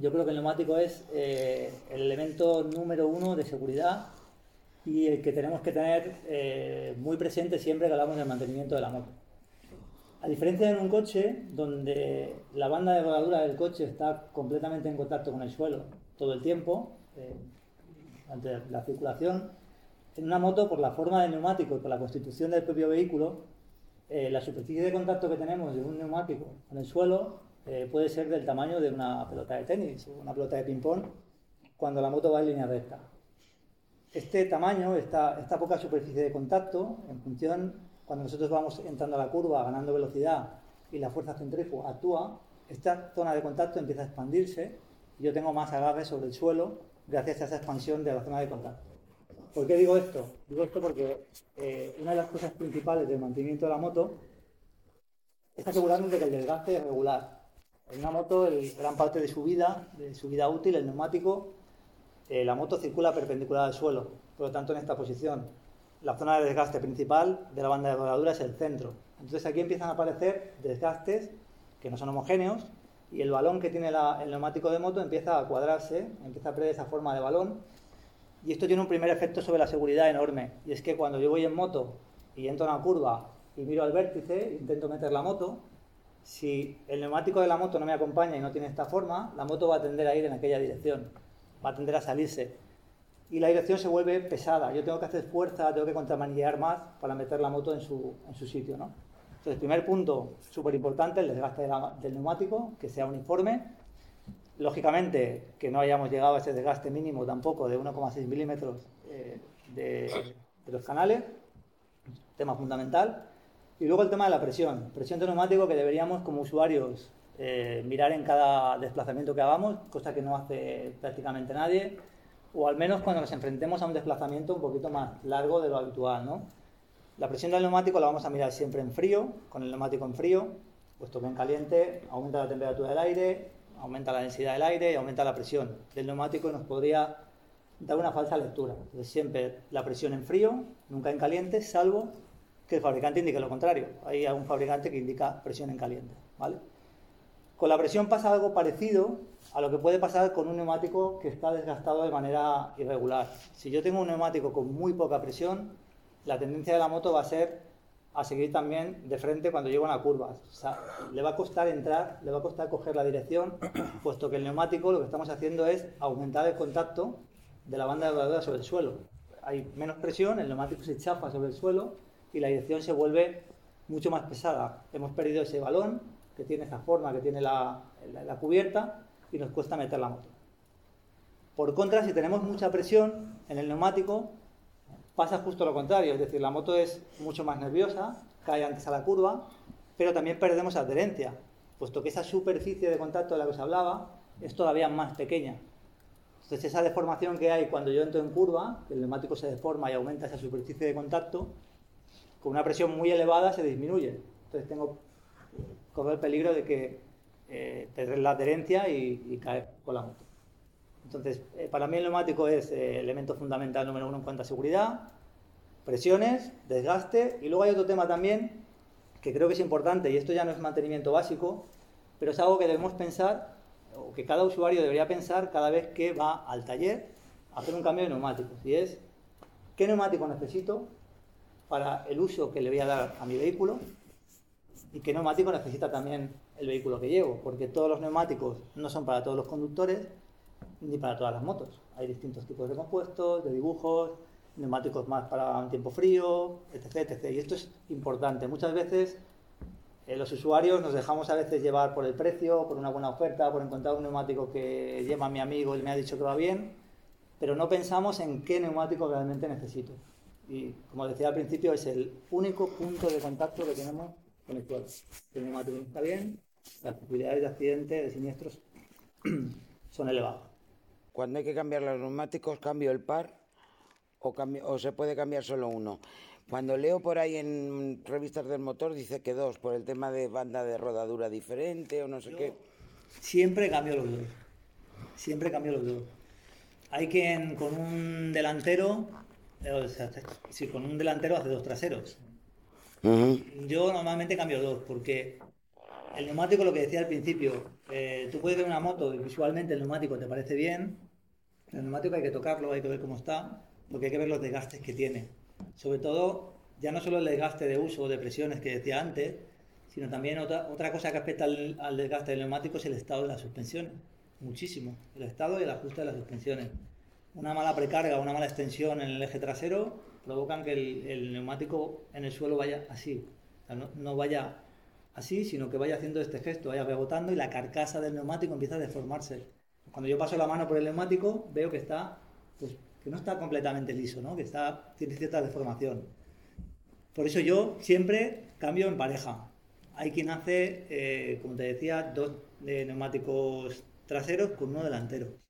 yo creo que el neumático es eh, el elemento número uno de seguridad y el que tenemos que tener eh, muy presente siempre que hablamos del mantenimiento de la moto. A diferencia de un coche, donde la banda de rodadura del coche está completamente en contacto con el suelo todo el tiempo, eh, ante la circulación, en una moto, por la forma del neumático y por la constitución del propio vehículo, eh, la superficie de contacto que tenemos de un neumático con el suelo puede ser del tamaño de una pelota de tenis o una pelota de ping-pong cuando la moto va en línea recta. Este tamaño, esta, esta poca superficie de contacto, en función, cuando nosotros vamos entrando a la curva, ganando velocidad y la fuerza centrífuga actúa, esta zona de contacto empieza a expandirse y yo tengo más agarre sobre el suelo gracias a esa expansión de la zona de contacto. ¿Por qué digo esto? Digo esto porque eh, una de las cosas principales del mantenimiento de la moto es asegurarnos de que el desgaste es regular. En una moto, el, gran parte de su vida, de su vida útil, el neumático, eh, la moto circula perpendicular al suelo, por lo tanto en esta posición. La zona de desgaste principal de la banda de rodadura es el centro. Entonces aquí empiezan a aparecer desgastes que no son homogéneos y el balón que tiene el neumático de moto empieza a cuadrarse, empieza a perder esa forma de balón y esto tiene un primer efecto sobre la seguridad enorme y es que cuando yo voy en moto y entro a una curva y miro al vértice, intento meter la moto, si el neumático de la moto no me acompaña y no tiene esta forma, la moto va a tender a ir en aquella dirección va a tender a salirse. Y la dirección se vuelve pesada. Yo tengo que hacer fuerza, tengo que contramanillear más para meter la moto en su, en su sitio. ¿no? Entonces, primer punto, súper importante, el desgaste del neumático, que sea uniforme. Lógicamente, que no hayamos llegado a ese desgaste mínimo tampoco de 1,6 milímetros eh, de, los canales, tema fundamental. Y luego el tema de la presión, presión neumático que deberíamos como usuarios eh, mirar en cada desplazamiento que hagamos, cosa que no hace prácticamente nadie, o al menos cuando nos enfrentemos a un desplazamiento un poquito más largo de lo habitual. ¿no? La presión del neumático la vamos a mirar siempre en frío, con el neumático en frío, puesto que en caliente aumenta la temperatura del aire, aumenta la densidad del aire y aumenta la presión del neumático y nos podría dar una falsa lectura. Entonces siempre la presión en frío, nunca en caliente, salvo que el fabricante indique lo contrario. Hay algún fabricante que indica presión en caliente. ¿vale? Con la presión pasa algo parecido a lo que puede pasar con un neumático que está desgastado de manera irregular. Si yo tengo un neumático con muy poca presión, la tendencia de la moto va a ser a seguir también de frente cuando llego a una curva. O sea, le va a costar entrar, le va a costar coger la dirección, puesto que el neumático lo que estamos haciendo es aumentar el contacto de la banda de rodadura sobre el suelo. Hay menos presión, el neumático se chafa sobre el suelo y la dirección se vuelve mucho más pesada. Hemos perdido ese balón que tiene esa forma, que tiene la, cubierta y nos cuesta meter la moto. Por contra, si tenemos mucha presión en el neumático, pasa justo lo contrario, es decir, la moto es mucho más nerviosa, cae antes a la curva, pero también perdemos adherencia, puesto que esa superficie de contacto de la que os hablaba es todavía más pequeña. Entonces esa deformación que hay cuando yo entro en curva, el neumático se deforma y aumenta esa superficie de contacto, con una presión muy elevada se disminuye. Entonces tengo corre el peligro de que eh, la adherencia y, caer con la moto. Entonces, eh, para mí el neumático es eh, elemento fundamental número uno en cuanto a seguridad, presiones, desgaste, y luego hay otro tema también que creo que es importante, y esto ya no es mantenimiento básico, pero es algo que debemos pensar, o que cada usuario debería pensar cada vez que va al taller a hacer un cambio de neumáticos, y es, ¿qué neumático necesito para el uso que le voy a dar a mi vehículo? y qué neumático necesita también el vehículo que llevo, porque todos los neumáticos no son para todos los conductores ni para todas las motos. Hay distintos tipos de compuestos, de dibujos, neumáticos más para un tiempo frío, etc. etc. Y esto es importante. Muchas veces eh, los usuarios nos dejamos a veces llevar por el precio, por una buena oferta, por encontrar un neumático que lleva mi amigo y me ha dicho que va bien, pero no pensamos en qué neumático realmente necesito. Y como decía al principio, es el único punto de contacto que tenemos el El neumático está bien, las posibilidades de accidente, de siniestros, son elevadas. Cuando hay que cambiar los neumáticos, cambio el par o, o se puede cambiar solo uno. Cuando leo por ahí en revistas del motor dice que dos, por el tema de banda de rodadura diferente o no sé qué. Siempre cambio los dos. Siempre cambio los dos. Hay quien con un delantero, o sea, si con un delantero hace dos traseros. Yo normalmente cambio dos, porque el neumático, lo que decía al principio, eh, tú puedes ver una moto y visualmente el neumático te parece bien, el neumático hay que tocarlo, hay que ver cómo está, porque hay que ver los desgastes que tiene. Sobre todo, ya no solo el desgaste de uso o de presiones que decía antes, sino también otra, otra cosa que afecta al, desgaste del neumático es el estado de las suspensiones. Muchísimo. El estado y el ajuste de las suspensiones. Una mala precarga una mala extensión en el eje trasero provocan que el, neumático en el suelo vaya así. no, vaya así, sino que vaya haciendo este gesto, vaya rebotando y la carcasa del neumático empieza a deformarse. Cuando yo paso la mano por el neumático, veo que está, pues, que no está completamente liso, ¿no? que está, tiene cierta deformación. Por eso yo siempre cambio en pareja. Hay quien hace, eh, como te decía, dos neumáticos traseros con uno delantero.